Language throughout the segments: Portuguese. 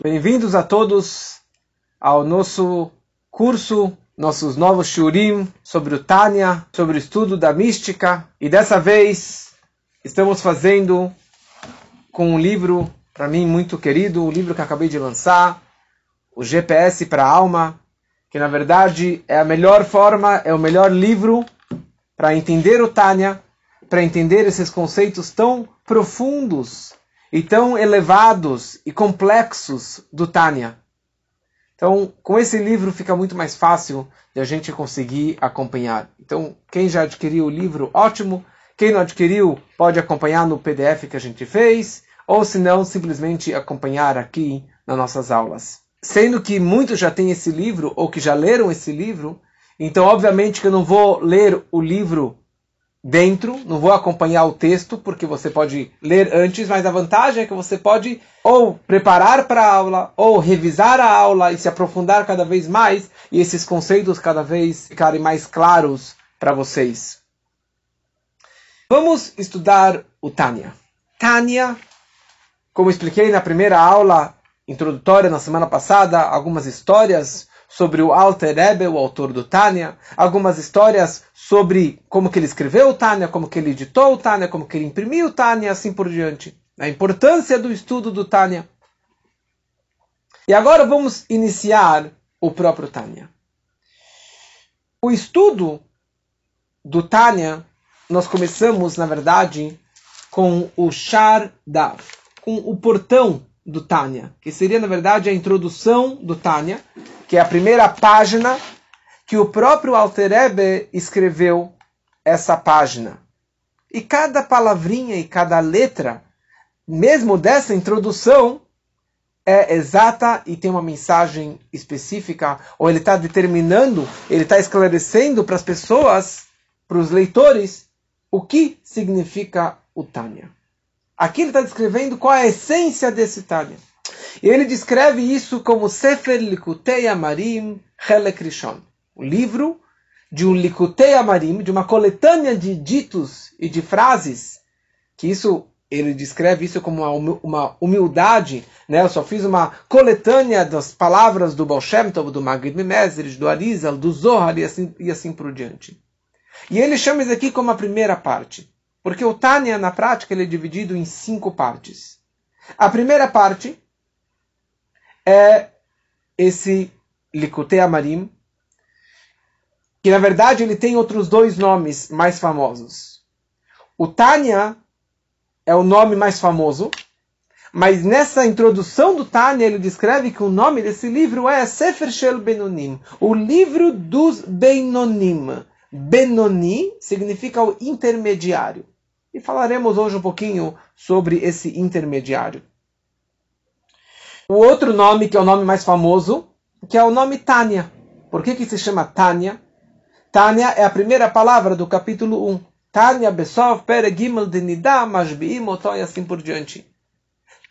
Bem-vindos a todos ao nosso curso, nossos novos shurim sobre o Tânia, sobre o estudo da mística. E dessa vez estamos fazendo com um livro, para mim, muito querido, o um livro que acabei de lançar, o GPS para a Alma, que na verdade é a melhor forma, é o melhor livro para entender o Tânia, para entender esses conceitos tão profundos e tão elevados e complexos do Tânia. Então, com esse livro fica muito mais fácil de a gente conseguir acompanhar. Então, quem já adquiriu o livro, ótimo. Quem não adquiriu, pode acompanhar no PDF que a gente fez, ou se não, simplesmente acompanhar aqui nas nossas aulas. Sendo que muitos já têm esse livro, ou que já leram esse livro, então, obviamente, que eu não vou ler o livro dentro, não vou acompanhar o texto, porque você pode ler antes, mas a vantagem é que você pode ou preparar para a aula, ou revisar a aula e se aprofundar cada vez mais, e esses conceitos cada vez ficarem mais claros para vocês. Vamos estudar o Tânia. Tânia, como expliquei na primeira aula introdutória na semana passada, algumas histórias sobre o Alter Rebbe, o autor do Tânia, algumas histórias sobre como que ele escreveu o Tânia, como que ele editou o Tânia, como que ele imprimiu o Tânia, assim por diante. A importância do estudo do Tânia. E agora vamos iniciar o próprio Tânia. O estudo do Tânia, nós começamos, na verdade, com o Shar Dav, com o portão do Tânia, que seria, na verdade, a introdução do Tânia, que é a primeira página que o próprio Alter Ebe escreveu essa página. E cada palavrinha e cada letra, mesmo dessa introdução, é exata e tem uma mensagem específica, ou ele está determinando, ele está esclarecendo para as pessoas, para os leitores, o que significa o Tânia. Aqui ele está descrevendo qual é a essência desse Tânia. E ele descreve isso como Sefer Likutei Amarim Helek Rishon. O livro de um Likutei Amarim, de uma coletânea de ditos e de frases, que isso ele descreve isso como uma humildade, né? Eu só fiz uma coletânea das palavras do Baal Shem Tov, do Magid Mimezres, do Arizal, do Zohar e assim, e assim por diante. E ele chama isso aqui como a primeira parte. Porque o Tânia, na prática, ele é dividido em cinco partes. A primeira parte é esse Likutei Amarim, que na verdade ele tem outros dois nomes mais famosos. O Tânia é o nome mais famoso, mas nessa introdução do Tânia ele descreve que o nome desse livro é Sefer Shel Benonim, o livro dos Benonim. Benoni significa o intermediário. E falaremos hoje um pouquinho sobre esse intermediário. O outro nome, que é o nome mais famoso, que é o nome Tânia. Por que, que se chama Tânia? Tânia é a primeira palavra do capítulo 1. Tânia Besov Pere Gimel de Nidá Mashbiim e assim por diante.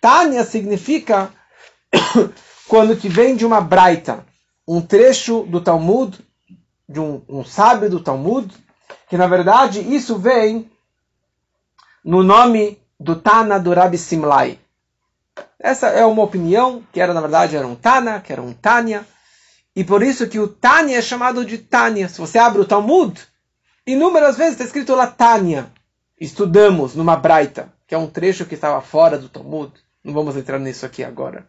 Tânia significa quando que vem de uma braita, um trecho do Talmud, de um, um sábio do Talmud, que na verdade isso vem no nome do Tana do Rabi Simlai. Essa é uma opinião, que era na verdade era um Tana, que era um Tânia, e por isso que o Tânia é chamado de Tânia. Se você abre o Talmud, inúmeras vezes está escrito lá Tânia. Estudamos numa Braita, que é um trecho que estava fora do Talmud. Não vamos entrar nisso aqui agora.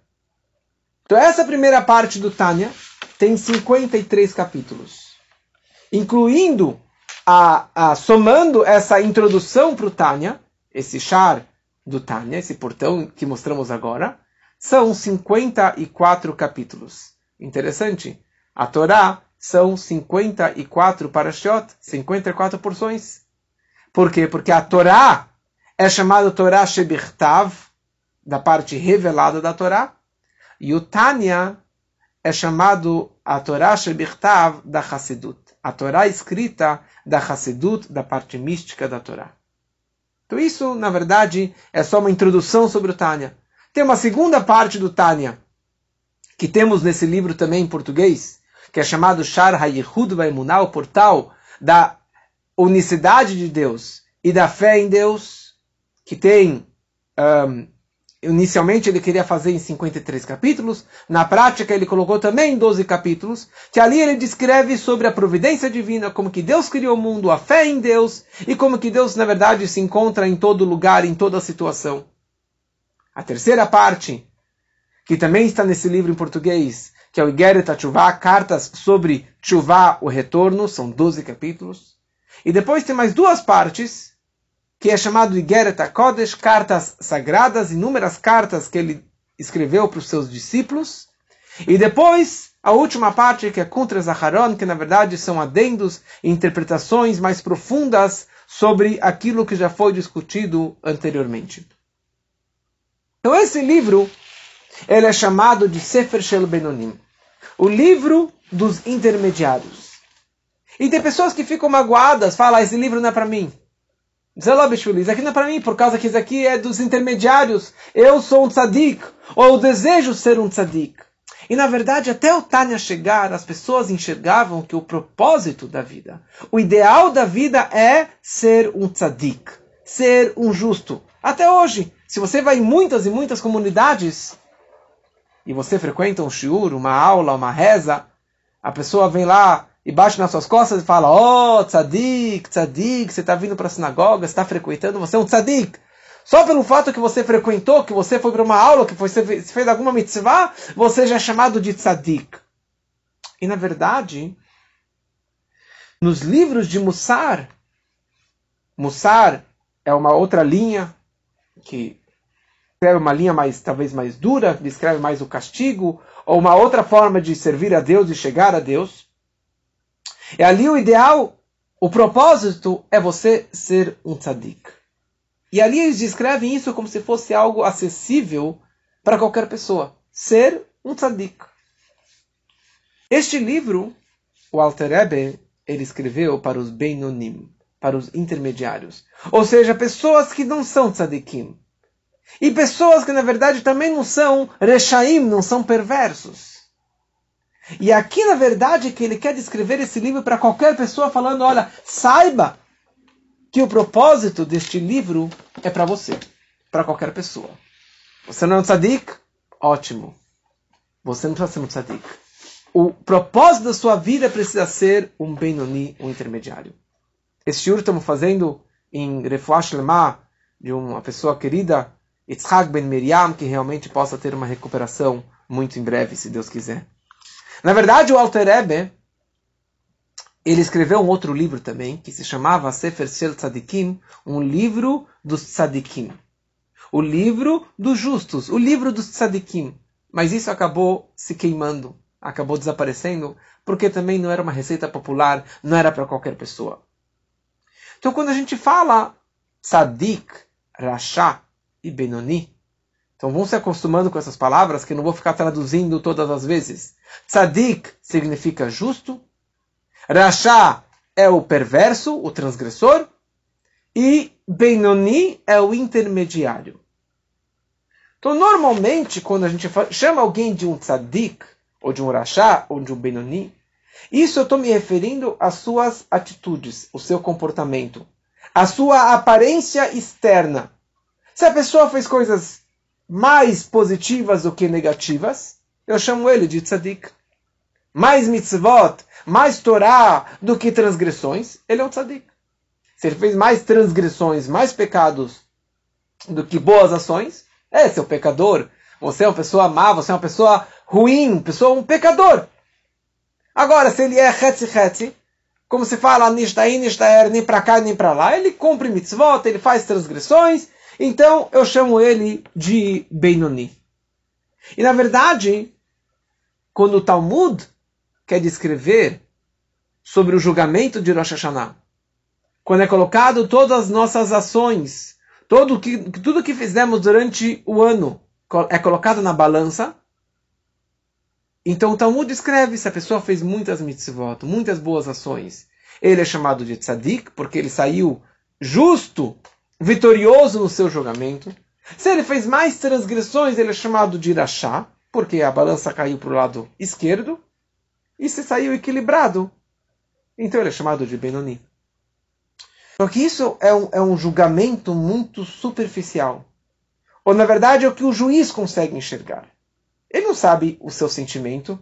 Então essa primeira parte do Tânia tem 53 capítulos, incluindo a, a somando essa introdução para o Tânia, esse char do Tânia, esse portão que mostramos agora, são 54 capítulos. Interessante. A Torá são 54 parashot, 54 porções. Por quê? Porque a Torá é chamada Torá Shebirtav, da parte revelada da Torá, e o Tânia é chamado a Torá Shebirtav da Hassidut, a Torá escrita da Hassidut, da parte mística da Torá. Então isso, na verdade, é só uma introdução sobre o Tânia. Tem uma segunda parte do Tânia, que temos nesse livro também em português, que é chamado Shar HaYehud Vaimunah, o portal da unicidade de Deus e da fé em Deus, que tem um, inicialmente ele queria fazer em 53 capítulos, na prática ele colocou também em 12 capítulos, que ali ele descreve sobre a providência divina, como que Deus criou o mundo, a fé em Deus, e como que Deus, na verdade, se encontra em todo lugar, em toda situação. A terceira parte, que também está nesse livro em português, que é o Igeret Chuvá, cartas sobre Chuvá, o retorno, são 12 capítulos. E depois tem mais duas partes, que é chamado Igeret HaKodesh, cartas sagradas, inúmeras cartas que ele escreveu para os seus discípulos. E depois, a última parte, que é Contra Zaharon, que na verdade são adendos e interpretações mais profundas sobre aquilo que já foi discutido anteriormente. Então esse livro, ele é chamado de Sefer Shel Benonim, o livro dos intermediários. E tem pessoas que ficam magoadas, falam, ah, esse livro não é para mim. Isso aqui não é para mim, por causa que isso aqui é dos intermediários. Eu sou um tzadik, ou eu desejo ser um tzadik. E na verdade, até o Tânia chegar, as pessoas enxergavam que o propósito da vida, o ideal da vida é ser um tzadik, ser um justo. Até hoje, se você vai em muitas e muitas comunidades e você frequenta um shiur, uma aula, uma reza, a pessoa vem lá e bate nas suas costas e fala: Oh, tzadik, tzadik, você está vindo para a sinagoga, está frequentando, você é um tzadik. Só pelo fato que você frequentou, que você foi para uma aula, que você fez alguma mitzvah, você já é chamado de tzadik. E na verdade, nos livros de Mussar, Mussar é uma outra linha que escreve uma linha mais talvez mais dura, descreve mais o castigo, ou uma outra forma de servir a Deus e chegar a Deus. E ali o ideal, o propósito é você ser um tzadik. E ali eles descrevem isso como se fosse algo acessível para qualquer pessoa. Ser um tzadik. Este livro, o Alter Rebbe, ele escreveu para os Beinonim, para os intermediários. Ou seja, pessoas que não são tzadikim. E pessoas que, na verdade, também não são rechaim, não são perversos. E aqui, na verdade, que ele quer descrever esse livro para qualquer pessoa, falando: olha, saiba que o propósito deste livro é para você, para qualquer pessoa. Você não é um tzadik? Ótimo. Você não precisa ser um tzadik. O propósito da sua vida precisa ser um Benoni, um intermediário. Este shiur estamos fazendo em Refuash Lemah, de uma pessoa querida, Yitzhak Ben Miriam, que realmente possa ter uma recuperação muito em breve, se Deus quiser. Na verdade, o Alter Rebbe, ele escreveu um outro livro também, que se chamava Sefer Shel Tzadikim, um livro dos tzadikim. O livro dos justos, o livro dos tzadikim. Mas isso acabou se queimando, acabou desaparecendo, porque também não era uma receita popular, não era para qualquer pessoa. Então, quando a gente fala tzadik, rasha e benoni, então vão se acostumando com essas palavras que eu não vou ficar traduzindo todas as vezes. Tzadik significa justo. Rasha é o perverso, o transgressor. E Benoni é o intermediário. Então, normalmente, quando a gente chama alguém de um tzadik, ou de um rasha, ou de um Benoni, isso eu estou me referindo às suas atitudes, o seu comportamento, a sua aparência externa. Se a pessoa fez coisas mais positivas do que negativas, eu chamo ele de tzadik. Mais mitzvot, mais Torá do que transgressões, ele é um tzadik. Se ele fez mais transgressões, mais pecados do que boas ações, é seu pecador. Você é uma pessoa má, você é uma pessoa ruim, pessoa um pecador. Agora, se ele é hetzi hetzi, como se fala, nishtaí, nishtaer, nem para cá, nem para lá, ele cumpre mitzvot, ele faz transgressões, então eu chamo ele de Benoni. E na verdade, quando o Talmud quer descrever sobre o julgamento de Rosh Hashanah, quando é colocado todas as nossas ações, todo que, tudo que fizemos durante o ano é colocado na balança, então o Talmud descreve se a pessoa fez muitas mitzvot, muitas boas ações. Ele é chamado de tzadik, porque ele saiu justo vitorioso no seu julgamento. Se ele fez mais transgressões, ele é chamado de irachá, porque a balança caiu para o lado esquerdo. E se saiu equilibrado, então ele é chamado de Benoni. Só que isso é um, é um julgamento muito superficial. Ou na verdade é o que o juiz consegue enxergar. Ele não sabe o seu sentimento,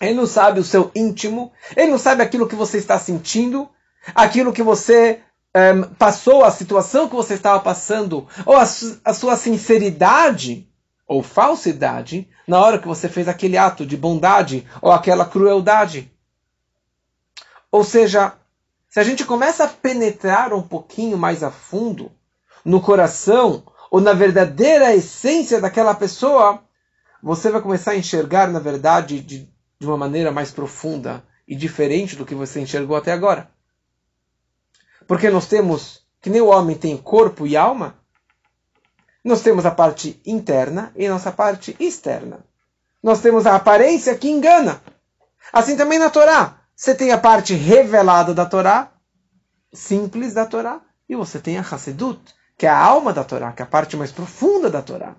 ele não sabe o seu íntimo, ele não sabe aquilo que você está sentindo, aquilo que você passou, a situação que você estava passando, ou a, a sua sinceridade ou falsidade na hora que você fez aquele ato de bondade ou aquela crueldade. Ou seja, se a gente começa a penetrar um pouquinho mais a fundo no coração ou na verdadeira essência daquela pessoa, você vai começar a enxergar, na verdade, de, de uma maneira mais profunda e diferente do que você enxergou até agora. Porque nós temos, que nem o homem tem corpo e alma, nós temos a parte interna e nossa parte externa. Nós temos a aparência que engana. Assim também na Torá. Você tem a parte revelada da Torá, simples da Torá, e você tem a Hassedut, que é a alma da Torá, que é a parte mais profunda da Torá.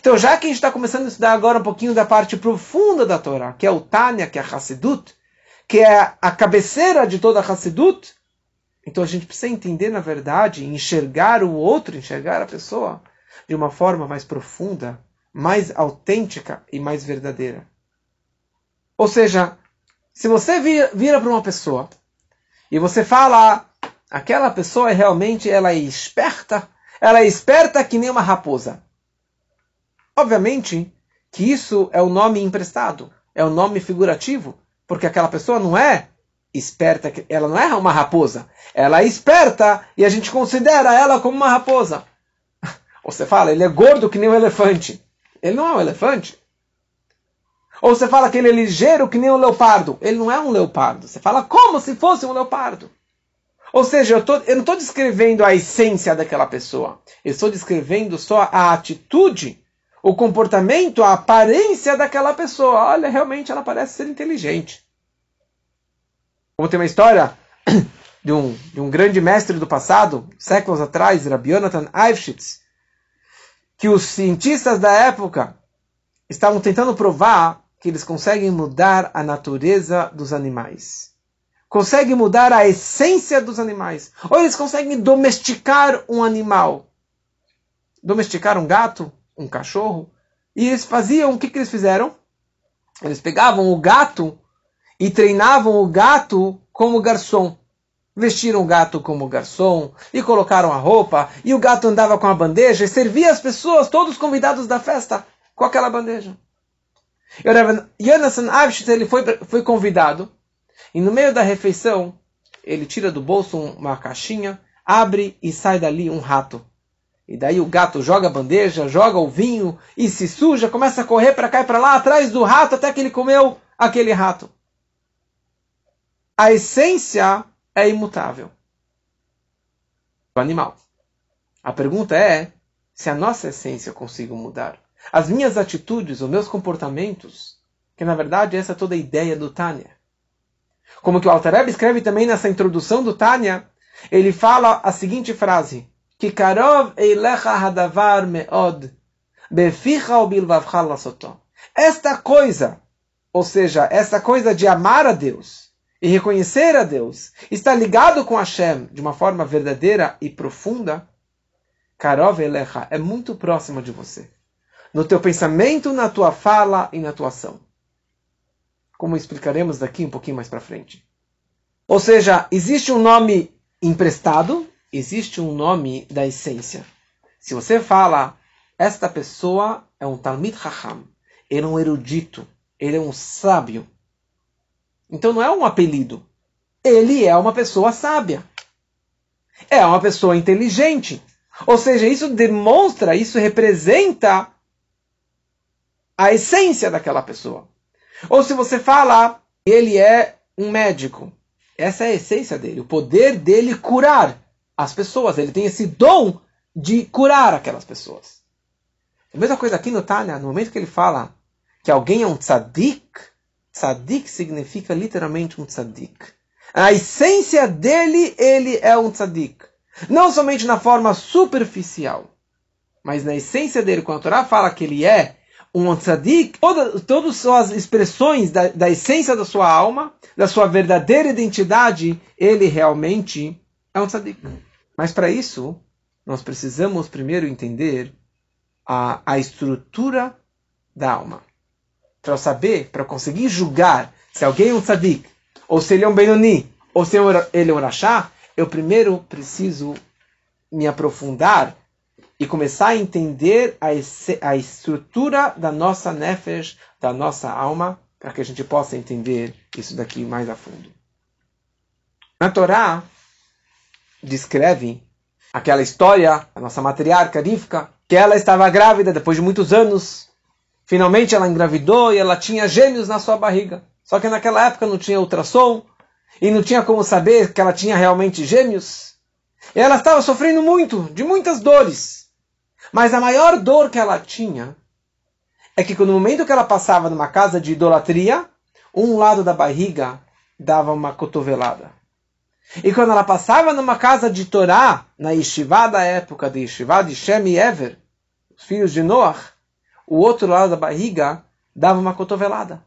Então, já que a gente está começando a estudar agora um pouquinho da parte profunda da Torá, que é o Tânia, que é a Hassedut, que é a cabeceira de toda a Hassedut, então a gente precisa entender, na verdade, enxergar o outro, enxergar a pessoa de uma forma mais profunda, mais autêntica e mais verdadeira. Ou seja, se você vira, vira para uma pessoa e você fala, aquela pessoa é realmente ela é esperta, ela é esperta que nem uma raposa. Obviamente que isso é o nome emprestado, é o nome figurativo, porque aquela pessoa não é esperta, ela não é uma raposa, ela é esperta e a gente considera ela como uma raposa. Você fala, ele é gordo que nem um elefante. Ele não é um elefante. Ou você fala que ele é ligeiro que nem um leopardo. Ele não é um leopardo. Você fala como se fosse um leopardo. Ou seja, eu, tô, eu não estou descrevendo a essência daquela pessoa. Eu estou descrevendo só a atitude o comportamento, a aparência daquela pessoa. Olha, realmente ela parece ser inteligente. Como tem uma história de um, de um grande mestre do passado, séculos atrás, Rabbi Yonatan Eifschitz, que os cientistas da época estavam tentando provar que eles conseguem mudar a natureza dos animais. Conseguem mudar a essência dos animais. Ou eles conseguem domesticar um animal. Domesticar um gato, um cachorro. E eles faziam, o que, que eles fizeram? Eles pegavam o gato e treinavam o gato como garçom. Vestiram o gato como garçom e colocaram a roupa, e o gato andava com a bandeja e servia as pessoas, todos os convidados da festa, com aquela bandeja. E Jonathan Avshit, ele foi, foi convidado, e no meio da refeição, ele tira do bolso uma caixinha, abre e sai dali um rato. E daí o gato joga a bandeja, joga o vinho e se suja, começa a correr para cá e para lá atrás do rato até que ele comeu aquele rato. A essência é imutável. O animal. A pergunta é se a nossa essência eu consigo mudar. As minhas atitudes, os meus comportamentos, que na verdade essa é toda a ideia do Tânia. Como que o Altareb escreve também nessa introdução do Tânia, ele fala a seguinte frase: que karov eilecha hadavar meod, beficha lasoto. Esta coisa, ou seja, esta coisa de amar a Deus e reconhecer a Deus, está ligado com Hashem de uma forma verdadeira e profunda, karov eilecha é muito próximo de você. No teu pensamento, na tua fala e na tua ação. Como explicaremos daqui um pouquinho mais para frente. Ou seja, existe um nome emprestado existe um nome da essência. Se você fala, esta pessoa é um Talmid Chacham, ele é um erudito, ele é um sábio. Então não é um apelido. Ele é uma pessoa sábia. É uma pessoa inteligente. Ou seja, isso demonstra, isso representa a essência daquela pessoa. Ou se você fala, ele é um médico. Essa é a essência dele, o poder dele curar as pessoas. Ele tem esse dom de curar aquelas pessoas. A mesma coisa aqui no Tânia, no momento que ele fala que alguém é um tzadik, tzadik significa literalmente um tzadik. A essência dele, ele é um tzadik. Não somente na forma superficial, mas na essência dele, quando a Torá fala que ele é um tzadik, todas, todas as expressões da, da essência da sua alma, da sua verdadeira identidade, ele realmente é um tzadik. Mas para isso, nós precisamos primeiro entender a, a estrutura da alma. Para eu saber, para conseguir julgar se alguém é um tzadik, ou se ele é um Benoni, ou se ele é um Rashá, eu primeiro preciso me aprofundar e começar a entender a, a estrutura da nossa nefesh, da nossa alma, para que a gente possa entender isso daqui mais a fundo. Na Torá, descreve aquela história, a nossa matriarca Rivka, que ela estava grávida depois de muitos anos. Finalmente ela engravidou e ela tinha gêmeos na sua barriga. Só que naquela época não tinha ultrassom e não tinha como saber que ela tinha realmente gêmeos. E ela estava sofrendo muito, de muitas dores. Mas a maior dor que ela tinha é que no momento que ela passava numa casa de idolatria, um lado da barriga dava uma cotovelada. E quando ela passava numa casa de Torá, na Yeshiva da época de Yeshiva de Shem e Ever, os filhos de Noach, o outro lado da barriga dava uma cotovelada.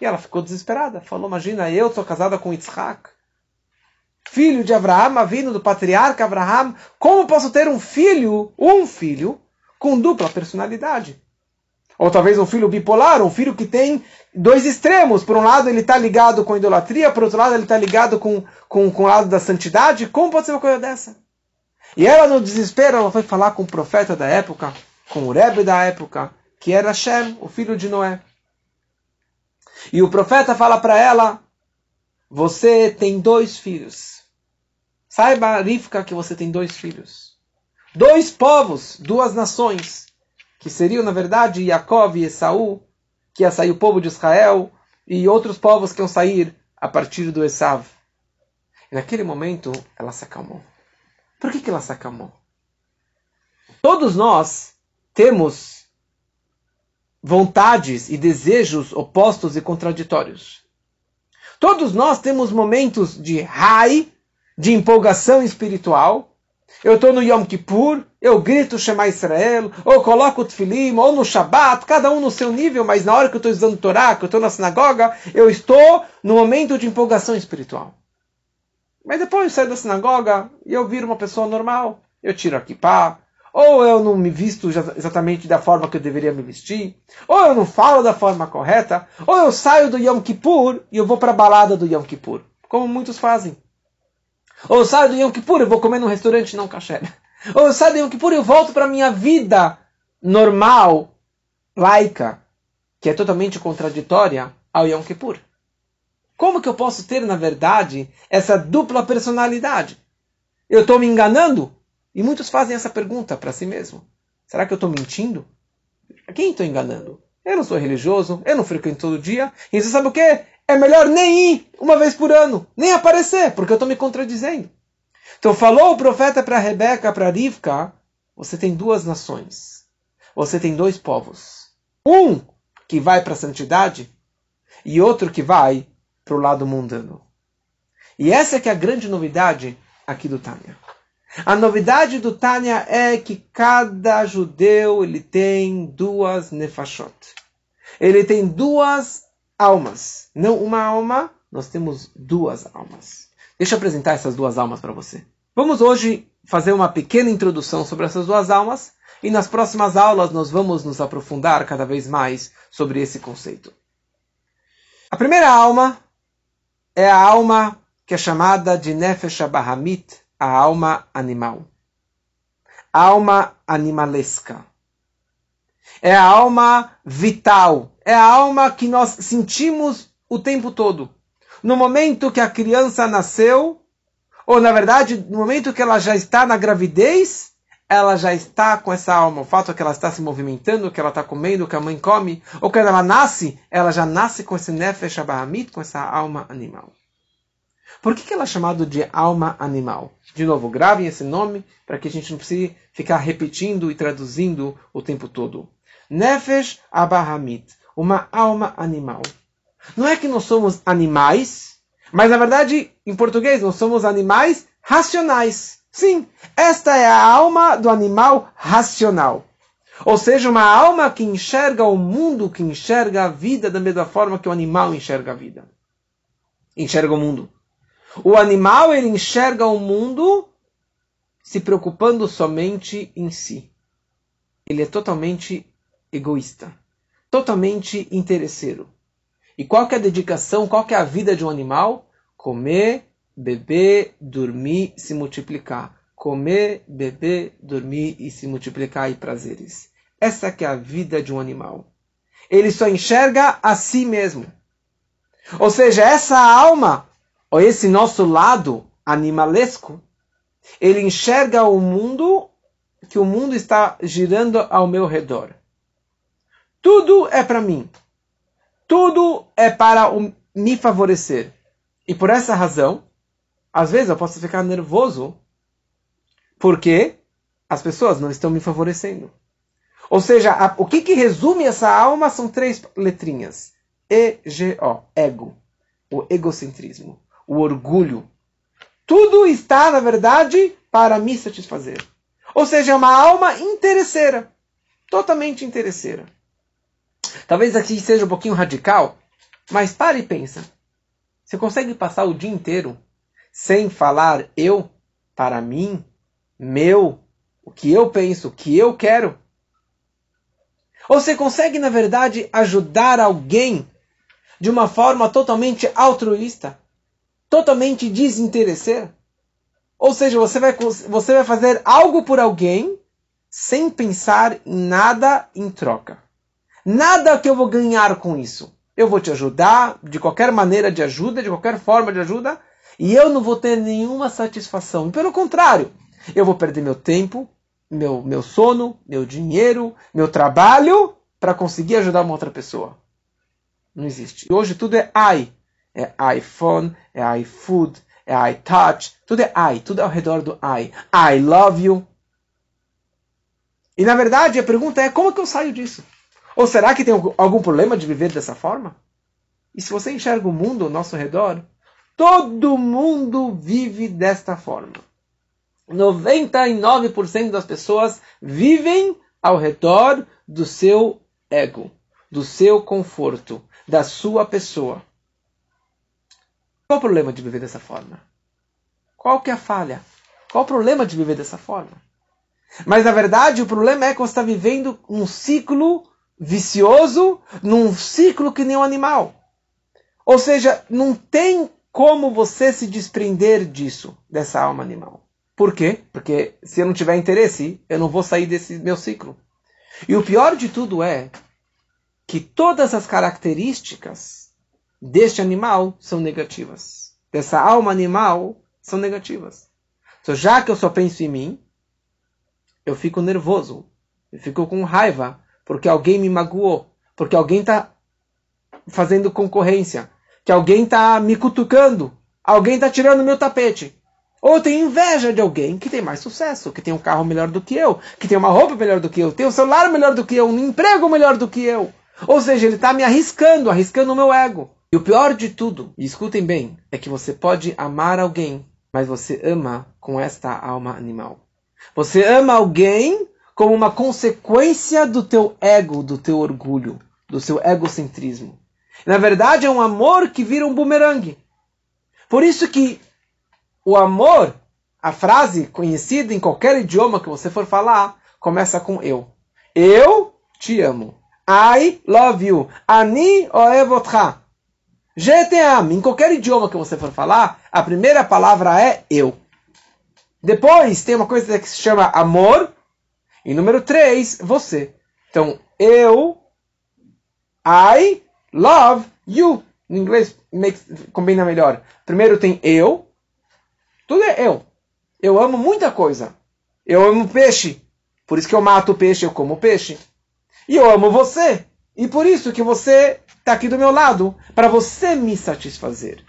E ela ficou desesperada. Falou, imagina, eu sou casada com Yitzhak, filho de Abraham, vindo do patriarca Abraham, como posso ter um filho, um filho, com dupla personalidade? Ou talvez um filho bipolar, um filho que tem dois extremos. Por um lado ele está ligado com a idolatria, por outro lado ele está ligado com, com, com o lado da santidade. Como pode ser uma coisa dessa? E ela, no desespero, ela foi falar com o profeta da época, com o Rebbe da época, que era Shem, o filho de Noé. E o profeta fala para ela: Você tem dois filhos. Saiba, Rifka, que você tem dois filhos. Dois povos, duas nações que seriam, na verdade, Yaakov e Esaú, que ia sair o povo de Israel, e outros povos que iam sair a partir do Esav. E naquele momento, ela se acalmou. Por que, que ela se acalmou? Todos nós temos vontades e desejos opostos e contraditórios. Todos nós temos momentos de high, de empolgação espiritual, eu estou no Yom Kippur, eu grito Shema Israel, ou coloco o Tfilim, ou no Shabbat, cada um no seu nível, mas na hora que eu estou estudando Torá, que eu estou na sinagoga, eu estou no momento de empolgação espiritual. Mas depois eu saio da sinagoga e eu viro uma pessoa normal. Eu tiro a kippah, ou eu não me visto exatamente da forma que eu deveria me vestir, ou eu não falo da forma correta, ou eu saio do Yom Kippur e eu vou para a balada do Yom Kippur, como muitos fazem. Ou eu saio do Yom Kippur e vou comer num restaurante não kasher. Ou eu saio do Yom Kippur e eu volto para minha vida normal, laica, que é totalmente contraditória ao Yom Kippur. Como que eu posso ter, na verdade, essa dupla personalidade? Eu estou me enganando? E muitos fazem essa pergunta para si mesmo. Será que eu estou mentindo? A quem estou enganando? Eu não sou religioso, eu não frequento todo dia. E você sabe o que? é melhor nem ir uma vez por ano, nem aparecer, porque eu estou me contradizendo. Então falou o profeta para Rebeca, para Rivka, você tem duas nações. Você tem dois povos. Um que vai para a santidade e outro que vai para o lado mundano. E essa é que é a grande novidade aqui do Tânia. A novidade do Tânia é que cada judeu ele tem duas nefashot. Ele tem duas almas. Não uma alma, nós temos duas almas. Deixa eu apresentar essas duas almas para você. Vamos hoje fazer uma pequena introdução sobre essas duas almas e nas próximas aulas nós vamos nos aprofundar cada vez mais sobre esse conceito. A primeira alma é a alma que é chamada de Nefesh Abahamit, a alma animal. Alma animalesca. É a alma vital, é a alma que nós sentimos o tempo todo. No momento que a criança nasceu, ou na verdade, no momento que ela já está na gravidez, ela já está com essa alma. O fato é que ela está se movimentando, que ela está comendo, que a mãe come, ou quando ela nasce, ela já nasce com esse nefesh abahamit, com essa alma animal. Por que, que ela é chamada de alma animal? De novo, gravem esse nome para que a gente não precise ficar repetindo e traduzindo o tempo todo. Nefesh abahamit uma alma animal. Não é que nós somos animais, mas na verdade, em português, nós somos animais racionais. Sim, esta é a alma do animal racional. Ou seja, uma alma que enxerga o mundo, que enxerga a vida da mesma forma que o animal enxerga a vida. Enxerga o mundo. O animal, ele enxerga o mundo se preocupando somente em si. ele é totalmente egoísta, totalmente interesseiro. E qual que é a dedicação, qual que é a vida de um animal? Comer, beber, dormir, se multiplicar. Comer, beber, dormir e se multiplicar e prazeres. Essa que é a vida de um animal. Ele só enxerga a si mesmo. Ou seja, essa alma, ou esse nosso lado animalesco, ele enxerga o mundo que o mundo está girando ao meu redor. Tudo é para mim. Tudo é para me favorecer. E por essa razão, às vezes eu posso ficar nervoso porque as pessoas não estão me favorecendo. Ou seja, a, o que, que resume essa alma são três letrinhas. E-G-O, ego. O egocentrismo, o orgulho. Tudo está, na verdade, para me satisfazer. Ou seja, é uma alma interesseira. Totalmente interesseira. Talvez aqui seja um pouquinho radical, mas pare e pensa. Você consegue passar o dia inteiro sem falar eu, para mim, meu, o que eu penso, o que eu quero? Ou você consegue, na verdade, ajudar alguém de uma forma totalmente altruísta, totalmente desinteresseira? Ou seja, você vai, você vai fazer algo por alguém sem pensar em nada em troca. Nada que eu vou ganhar com isso. Eu vou te ajudar de qualquer maneira de ajuda, de qualquer forma de ajuda, e eu não vou ter nenhuma satisfação. Pelo contrário, eu vou perder meu tempo, meu, meu sono, meu dinheiro, meu trabalho para conseguir ajudar uma outra pessoa. Não existe. Hoje tudo é i. É iPhone, é iFood, é iTouch, tudo é i, tudo é ao redor do i. I love you. E na verdade a pergunta é como que eu saio disso? Ou será que tem algum problema de viver dessa forma? E se você enxerga o mundo ao nosso redor, todo mundo vive desta forma. 99% das pessoas vivem ao redor do seu ego, do seu conforto, da sua pessoa. Qual o problema de viver dessa forma? Qual que é a falha? Qual o problema de viver dessa forma? Mas na verdade o problema é que você está vivendo um ciclo vicioso, num ciclo que nem um animal. Ou seja, não tem como você se desprender disso, dessa alma animal. Por quê? Porque se eu não tiver interesse, eu não vou sair desse meu ciclo. E o pior de tudo é que todas as características deste animal são negativas. Dessa alma animal são negativas. Então, já que eu só penso em mim, eu fico nervoso, eu fico com raiva, porque alguém me magoou, porque alguém está fazendo concorrência, que alguém está me cutucando, alguém está tirando meu tapete. Ou tenho inveja de alguém que tem mais sucesso, que tem um carro melhor do que eu, que tem uma roupa melhor do que eu, tem um celular melhor do que eu, um emprego melhor do que eu. Ou seja, ele está me arriscando, arriscando o meu ego. E o pior de tudo, e escutem bem, é que você pode amar alguém, mas você ama com esta alma animal. Você ama alguém como uma consequência do teu ego, do teu orgulho, do seu egocentrismo. Na verdade, é um amor que vira um bumerangue. Por isso que o amor, a frase conhecida em qualquer idioma que você for falar, começa com eu. Eu te amo. I love you. Ani oevotcha. Amo. Em qualquer idioma que você for falar, a primeira palavra é eu. Depois tem uma coisa que se chama amor. E número três, você. Então, eu, I love you. Em inglês makes, combina melhor. Primeiro tem eu, tudo é eu. Eu amo muita coisa. Eu amo peixe. Por isso que eu mato peixe, eu como peixe. E eu amo você. E por isso que você está aqui do meu lado. Para você me satisfazer.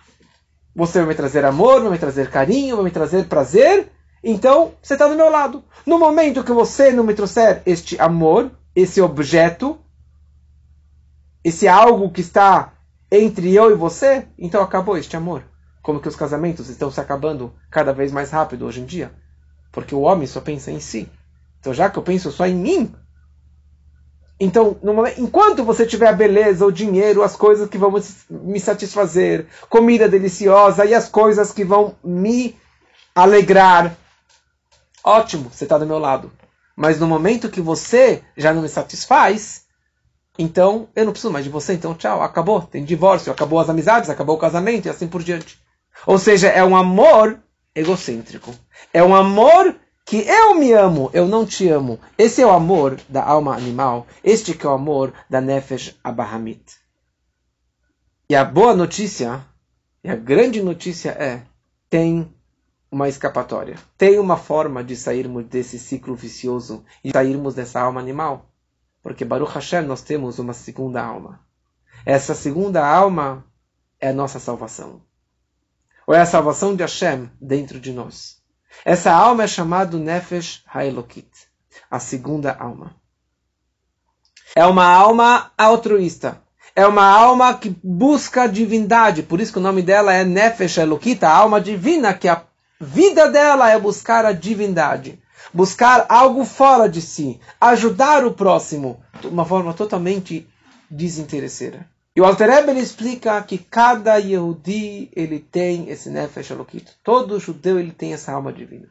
Você vai me trazer amor, vai me trazer carinho, vai me trazer prazer. Então, você está do meu lado. No momento que você não me trouxer este amor, esse objeto, esse algo que está entre eu e você, então acabou este amor como que os casamentos estão se acabando cada vez mais rápido hoje em dia. Porque o homem só pensa em si. Então, já que eu penso só em mim, então, momento, enquanto você tiver a beleza, o dinheiro, as coisas que vão me satisfazer, comida deliciosa e as coisas que vão me alegrar, ótimo, você está do meu lado. Mas no momento que você já não me satisfaz, então eu não preciso mais de você, então tchau, acabou, tem divórcio, acabou as amizades, acabou o casamento e assim por diante. Ou seja, é um amor egocêntrico. É um amor que eu me amo, eu não te amo. Esse é o amor da alma animal. Este que é o amor da Nefesh Abahamit. E a boa notícia, e a grande notícia é, tem uma escapatória. Tem uma forma de sairmos desse ciclo vicioso e sairmos dessa alma animal. Porque Baruch Hashem nós temos uma segunda alma. Essa segunda alma é a nossa salvação. Ou é a salvação de Hashem dentro de nós. Essa alma é chamada Nefesh Haelokit, a segunda alma. É uma alma altruísta. É uma alma que busca a divindade. Por isso que o nome dela é Nefesh Haelokit, a alma divina, que a vida dela é buscar a divindade. Buscar algo fora de si. Ajudar o próximo de uma forma totalmente desinteresseira. E o Alter Rebbe, ele explica que cada Yehudi ele tem esse Nefesh Elokit. Todo judeu ele tem essa alma divina.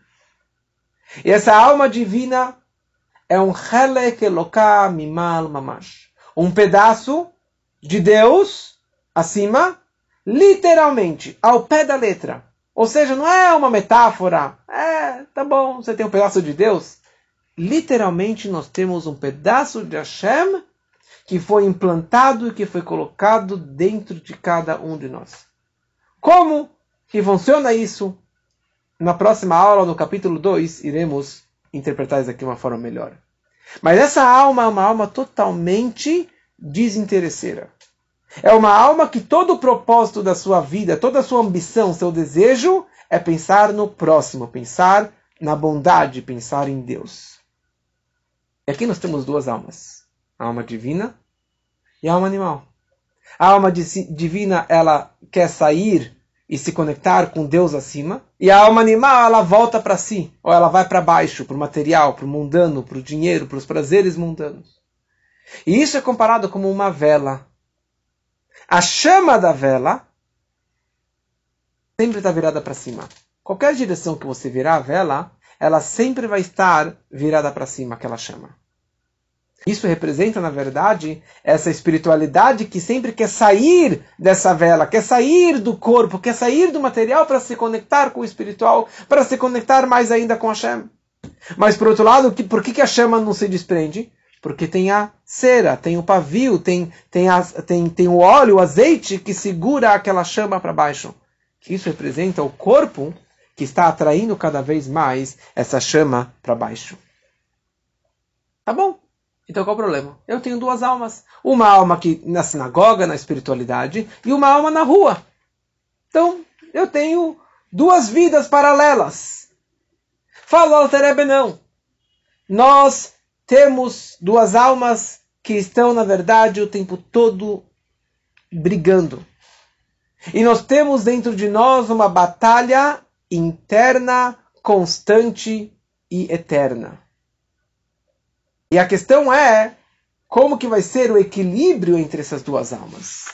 E essa alma divina é um Helek Eloká Mimal Mamash. Um pedaço de Deus acima, literalmente, ao pé da letra. Ou seja, não é uma metáfora. É, tá bom, você tem um pedaço de Deus. Literalmente, nós temos um pedaço de Hashem que foi implantado e que foi colocado dentro de cada um de nós. Como que funciona isso? Na próxima aula, no capítulo 2, iremos interpretar isso aqui de uma forma melhor. Mas essa alma é uma alma totalmente desinteresseira. É uma alma que todo o propósito da sua vida, toda a sua ambição, seu desejo é pensar no próximo, pensar na bondade, pensar em Deus. E aqui nós temos duas almas a alma divina e a alma animal. A alma divina, ela quer sair e se conectar com Deus acima, e a alma animal, ela volta para si, ou ela vai para baixo, para o material, para o mundano, para o dinheiro, para os prazeres mundanos. E isso é comparado como uma vela. A chama da vela sempre está virada para cima. Qualquer direção que você virar a vela, ela sempre vai estar virada para cima, aquela chama. Isso representa, na verdade, essa espiritualidade que sempre quer sair dessa vela, quer sair do corpo, quer sair do material para se conectar com o espiritual, para se conectar mais ainda com a Hashem. Mas, por outro lado, por que a chama não se desprende? Porque tem a cera, tem o pavio, tem, tem, a, tem, tem o óleo, o azeite que segura aquela chama para baixo. Isso representa o corpo que está atraindo cada vez mais essa chama para baixo. Tá bom? Então qual o problema? Eu tenho duas almas. Uma alma aqui na sinagoga, na espiritualidade, e uma alma na rua. Então eu tenho duas vidas paralelas. Fala Alterebe não. Nós temos duas almas que estão, na verdade, o tempo todo brigando. E nós temos dentro de nós uma batalha interna, constante e eterna. E a questão é como que vai ser o equilíbrio entre essas duas almas.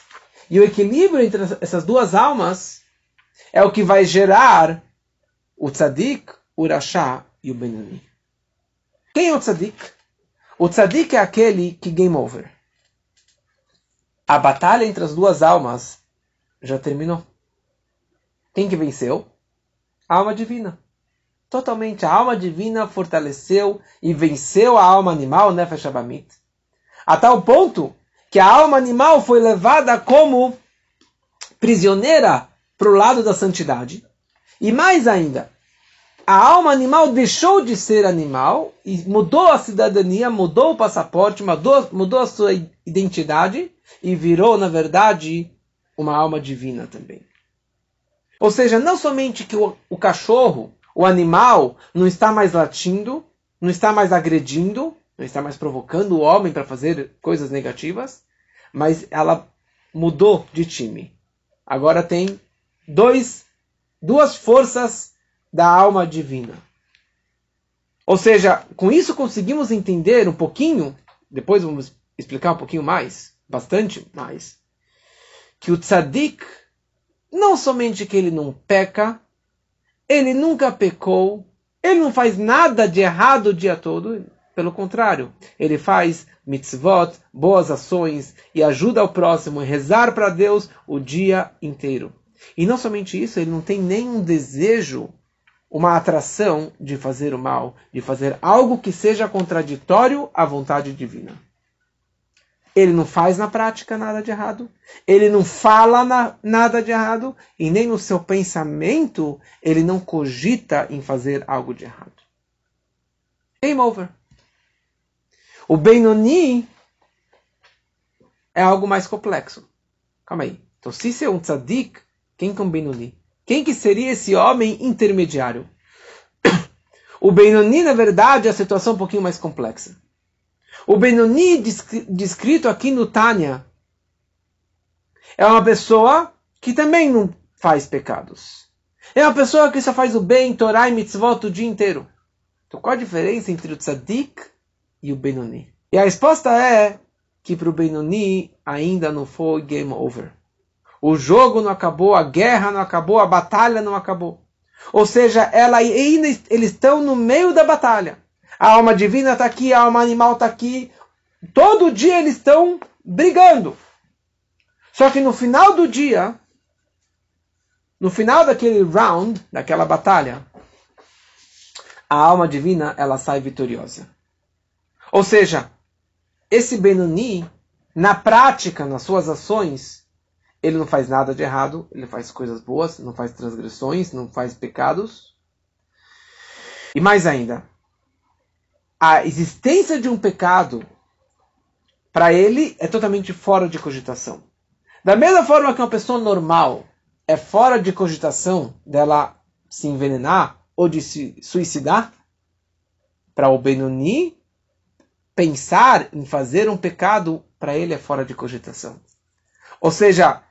E o equilíbrio entre essas duas almas é o que vai gerar o tzadik, o rachá e o benoni. Quem é o tzadik? O tzadik é aquele que game over. A batalha entre as duas almas já terminou. Quem que venceu? A alma divina totalmente. A alma divina fortaleceu e venceu a alma animal, Nefesh Abamit. A tal ponto que a alma animal foi levada como prisioneira para o lado da santidade. E mais ainda, a alma animal deixou de ser animal e mudou a cidadania, mudou o passaporte, mudou, mudou a sua identidade e virou, na verdade, uma alma divina também. Ou seja, não somente que o, o cachorro o animal não está mais latindo, não está mais agredindo, não está mais provocando o homem para fazer coisas negativas, mas ela mudou de time. Agora tem dois, duas forças da alma divina. Ou seja, com isso conseguimos entender um pouquinho, depois vamos explicar um pouquinho mais, bastante mais, que o tzadik, não somente que ele não peca, ele nunca pecou, ele não faz nada de errado o dia todo, pelo contrário, ele faz mitzvot, boas ações e ajuda o próximo rezar para Deus o dia inteiro. E não somente isso, ele não tem nenhum desejo, uma atração de fazer o mal, de fazer algo que seja contraditório à vontade divina. Ele não faz na prática nada de errado, ele não fala na, nada de errado, e nem no seu pensamento ele não cogita em fazer algo de errado. Game over. O Benoni é algo mais complexo. Calma aí. Então, se isso é um tzadik, quem que é um Benoni? Quem que seria esse homem intermediário? O Benoni, na verdade, é a situação um pouquinho mais complexa. O Benoni, descrito aqui no Tânia, é uma pessoa que também não faz pecados. É uma pessoa que só faz o bem, Torah e mitzvot o dia inteiro. Então qual a diferença entre o tzadik e o Benoni? E a resposta é que para o Benoni ainda não foi game over. O jogo não acabou, a guerra não acabou, a batalha não acabou. Ou seja, ela eles estão no meio da batalha. A alma divina está aqui, a alma animal está aqui. Todo dia eles estão brigando. Só que no final do dia, no final daquele round, daquela batalha, a alma divina ela sai vitoriosa. Ou seja, esse Benoni, na prática, nas suas ações, ele não faz nada de errado, ele faz coisas boas, não faz transgressões, não faz pecados. E mais ainda, a existência de um pecado, para ele, é totalmente fora de cogitação. Da mesma forma que uma pessoa normal é fora de cogitação dela se envenenar ou de se suicidar, para o Benoni, pensar em fazer um pecado, para ele é fora de cogitação. Ou seja,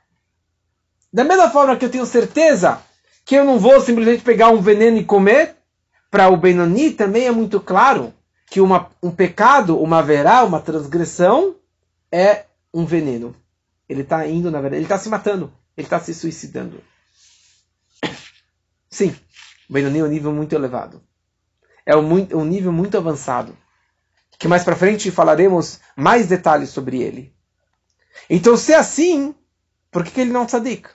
da mesma forma que eu tenho certeza que eu não vou simplesmente pegar um veneno e comer, para o Benoni também é muito claro que uma, um pecado, uma verá, uma transgressão, é um veneno. Ele está indo, na verdade, ele está se matando, ele está se suicidando. Sim, o Benoni é um nível muito elevado. É um, um nível muito avançado. Que mais para frente falaremos mais detalhes sobre ele. Então, se é assim, por que, que ele não é tzadik?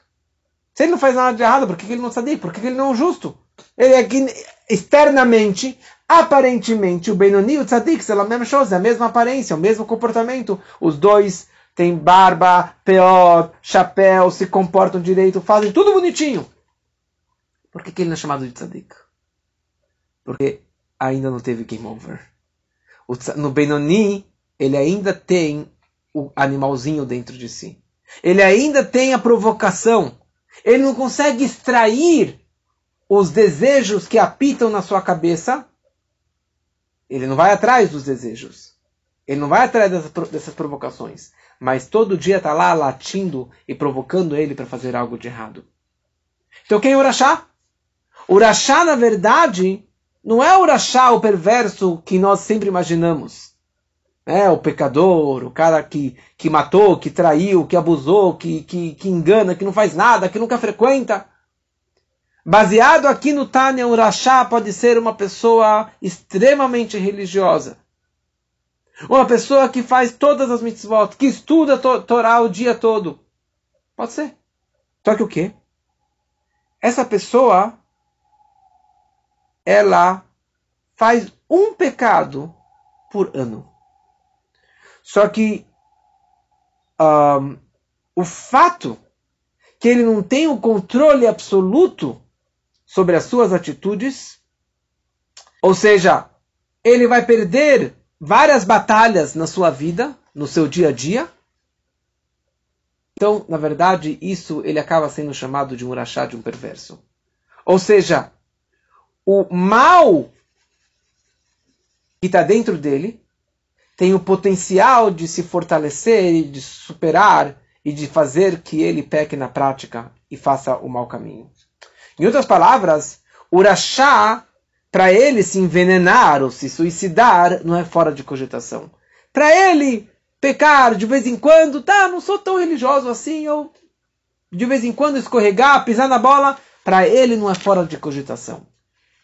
Se ele não faz nada de errado, por que, que ele não é tzadik? Por que, que ele não é justo? Ele é que externamente Aparentemente, o Benoni e o Tzadik são a mesma coisa, a mesma aparência, o mesmo comportamento. Os dois têm barba, peor, chapéu, se comportam direito, fazem tudo bonitinho. Por que, que ele não é chamado de Tzadik? Porque ainda não teve game over. No Benoni, ele ainda tem o animalzinho dentro de si. Ele ainda tem a provocação. Ele não consegue extrair os desejos que apitam na sua cabeça ele não vai atrás dos desejos. Ele não vai atrás dessas, dessas provocações. Mas todo dia está lá latindo e provocando ele para fazer algo de errado. Então quem é Urachá? Urachá, na verdade, não é Urachá o perverso que nós sempre imaginamos. É o pecador, o cara que, que matou, que traiu, que abusou, que, que, que engana, que não faz nada, que nunca frequenta. Baseado aqui no Tânia, o Rashá pode ser uma pessoa extremamente religiosa. Uma pessoa que faz todas as mitzvot, que estuda a Torá o dia todo. Pode ser. Só que o quê? Essa pessoa, ela faz um pecado por ano. Só que um, o fato que ele não tem o controle absoluto sobre as suas atitudes. Ou seja, ele vai perder várias batalhas na sua vida, no seu dia a dia. Então, na verdade, isso ele acaba sendo chamado de um urachá, de um perverso. Ou seja, o mal que está dentro dele tem o potencial de se fortalecer e de superar e de fazer que ele peque na prática e faça o mau caminho. Em outras palavras, Urachá, para ele se envenenar ou se suicidar, não é fora de cogitação. Para ele pecar de vez em quando, tá, não sou tão religioso assim, ou de vez em quando escorregar, pisar na bola, para ele não é fora de cogitação.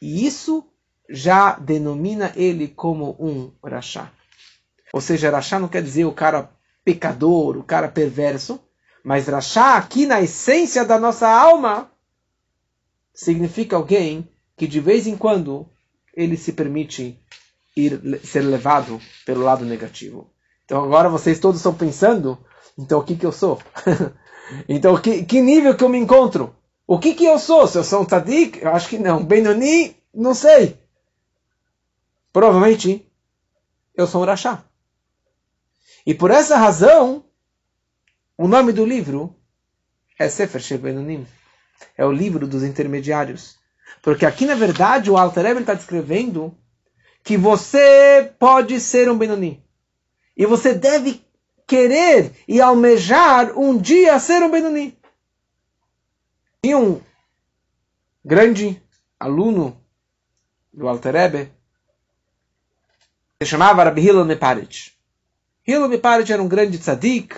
E isso já denomina ele como um Rashá. Ou seja, Rashá não quer dizer o cara pecador, o cara perverso, mas Rashá, aqui na essência da nossa alma, significa alguém que de vez em quando ele se permite ir ser levado pelo lado negativo. Então agora vocês todos estão pensando, então o que que eu sou? então que, que nível que eu me encontro? O que que eu sou? Se eu sou um tzadik? Eu acho que não. Benoni? Não sei. Provavelmente eu sou um rachá. E por essa razão, o nome do livro é Sefer Shebenonim. É o livro dos intermediários. Porque aqui, na verdade, o Alter Rebbe está descrevendo que você pode ser um Benoni. E você deve querer e almejar um dia ser um Benoni. Tinha um grande aluno do Alter Rebbe, se chamava Rabbi Hillel Meparit. Hillel Meparit era um grande tzadik,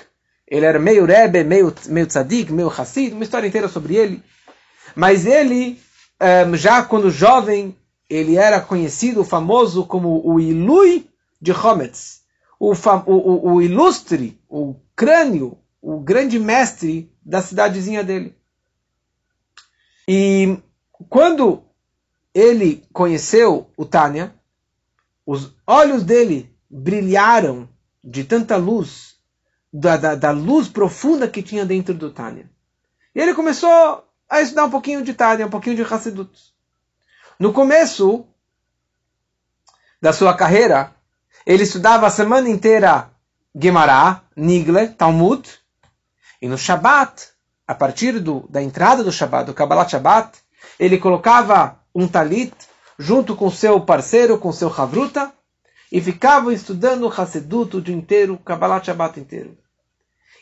ele era meio Rebbe, meio, meio tzadik, meio Hassid, uma história inteira sobre ele. Mas ele, um, já quando jovem, ele era conhecido, famoso como o Ilui de Hometz, o, o, o ilustre, o crânio, o grande mestre da cidadezinha dele. E quando ele conheceu o Tânia, os olhos dele brilharam de tanta luz, da, da, da luz profunda que tinha dentro do Tânia. E ele começou a estudar um pouquinho de Tânia, um pouquinho de Hassidut. No começo da sua carreira, ele estudava a semana inteira Gemara, Nigle, Talmud, e no Shabat, a partir do, da entrada do Shabat, do Kabbalat Shabat, ele colocava um talit junto com seu parceiro, com seu Havruta, e ficavam estudando o o dia inteiro, o Kabbalat Shabbat inteiro.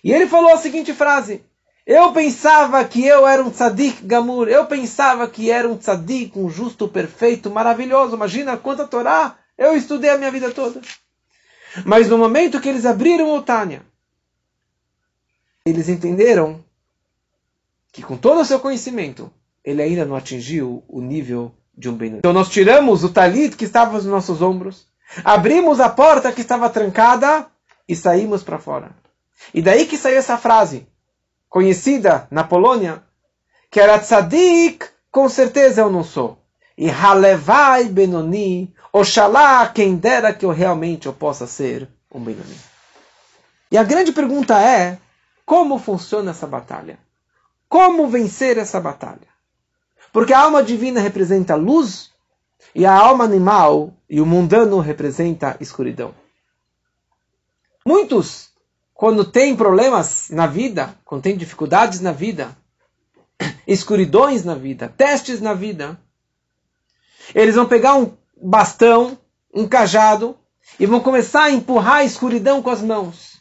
E ele falou a seguinte frase: Eu pensava que eu era um tzadik gamur, eu pensava que era um tzadik, um justo, perfeito, maravilhoso. Imagina quanta Torá eu estudei a minha vida toda. Mas no momento que eles abriram o Tânia, eles entenderam que com todo o seu conhecimento, ele ainda não atingiu o nível de um Benoni. Então nós tiramos o talit que estava nos nossos ombros, abrimos a porta que estava trancada e saímos para fora. E daí que saiu essa frase, conhecida na Polônia, que era tzadik, com certeza eu não sou. E halevai Benoni, oxalá quem dera que eu realmente eu possa ser um Benoni. E a grande pergunta é, como funciona essa batalha? Como vencer essa batalha? Porque a alma divina representa luz e a alma animal e o mundano representa escuridão. Muitos, quando têm problemas na vida, quando têm dificuldades na vida, escuridões na vida, testes na vida, eles vão pegar um bastão, um cajado e vão começar a empurrar a escuridão com as mãos.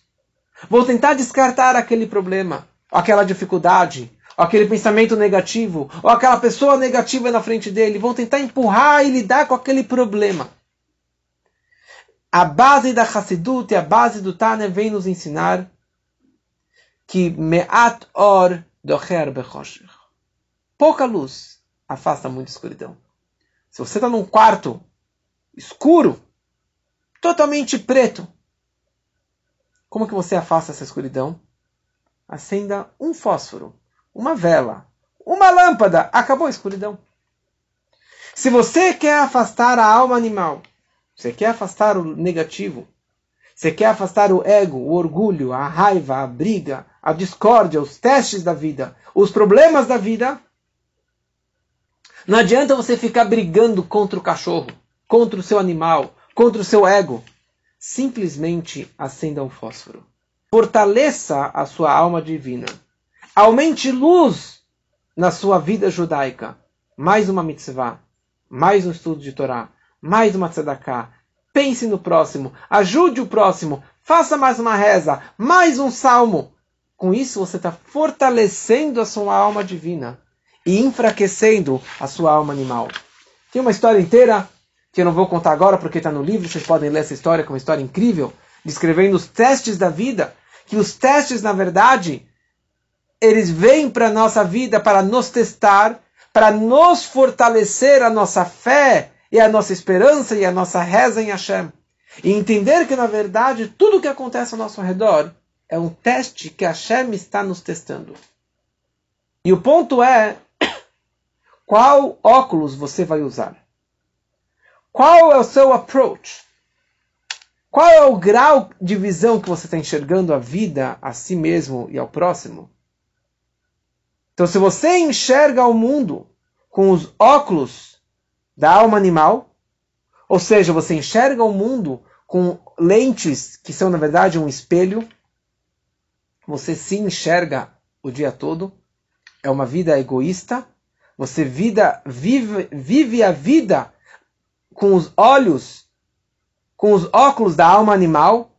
Vão tentar descartar aquele problema, aquela dificuldade, aquele pensamento negativo, ou aquela pessoa negativa na frente dele, vão tentar empurrar e lidar com aquele problema. A base da Hassidut e a base do Tânia vem nos ensinar que me'at or docher bechoshech. Pouca luz afasta muita escuridão. Se você está num quarto escuro, totalmente preto, como que você afasta essa escuridão? Acenda um fósforo uma vela, uma lâmpada, acabou a escuridão. Se você quer afastar a alma animal, você quer afastar o negativo, você quer afastar o ego, o orgulho, a raiva, a briga, a discórdia, os testes da vida, os problemas da vida, não adianta você ficar brigando contra o cachorro, contra o seu animal, contra o seu ego. Simplesmente acenda um fósforo. Fortaleça a sua alma divina Aumente luz na sua vida judaica. Mais uma mitzvah, mais um estudo de Torá, mais uma tzedakah. Pense no próximo, ajude o próximo, faça mais uma reza, mais um salmo. Com isso você está fortalecendo a sua alma divina e enfraquecendo a sua alma animal. Tem uma história inteira que eu não vou contar agora porque está no livro, vocês podem ler essa história, que é uma história incrível, descrevendo os testes da vida, que os testes, na verdade, eles vêm para a nossa vida para nos testar, para nos fortalecer a nossa fé e a nossa esperança e a nossa reza em Hashem. E entender que, na verdade, tudo que acontece ao nosso redor é um teste que Hashem está nos testando. E o ponto é qual óculos você vai usar. Qual é o seu approach? Qual é o grau de visão que você está enxergando a vida, a si mesmo e ao próximo? Então, se você enxerga o mundo com os óculos da alma animal, ou seja, você enxerga o mundo com lentes que são, na verdade, um espelho, você se enxerga o dia todo, é uma vida egoísta, você vida, vive, vive a vida com os olhos, com os óculos da alma animal,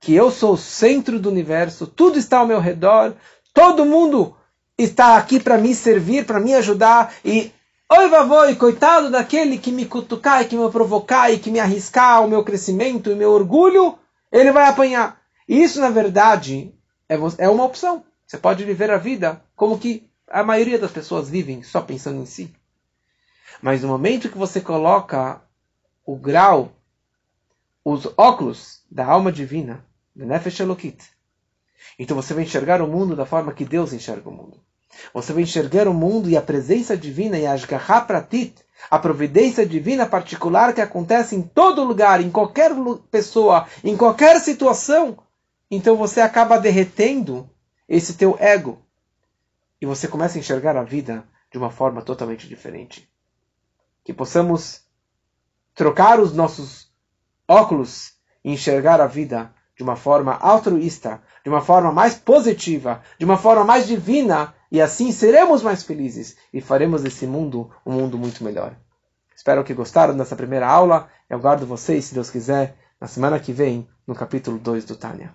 que eu sou o centro do universo, tudo está ao meu redor, todo mundo está aqui para me servir, para me ajudar, e oi vavoi, coitado daquele que me cutucar e que me provocar e que me arriscar o meu crescimento e meu orgulho, ele vai apanhar. E isso, na verdade, é, é uma opção. Você pode viver a vida como que a maioria das pessoas vivem, só pensando em si. Mas no momento que você coloca o grau, os óculos da alma divina, da Nefesh Elokit. Então você vai enxergar o mundo da forma que Deus enxerga o mundo. Você vai enxergar o mundo e a presença divina e Ashgaha Pratit, a providência divina particular que acontece em todo lugar, em qualquer pessoa, em qualquer situação. Então você acaba derretendo esse teu ego. E você começa a enxergar a vida de uma forma totalmente diferente. Que possamos trocar os nossos óculos e enxergar a vida de uma forma altruísta, de uma forma mais positiva, de uma forma mais divina, e assim seremos mais felizes e faremos desse mundo um mundo muito melhor. Espero que gostaram dessa primeira aula. Eu guardo vocês, se Deus quiser, na semana que vem, no capítulo 2 do Tânia.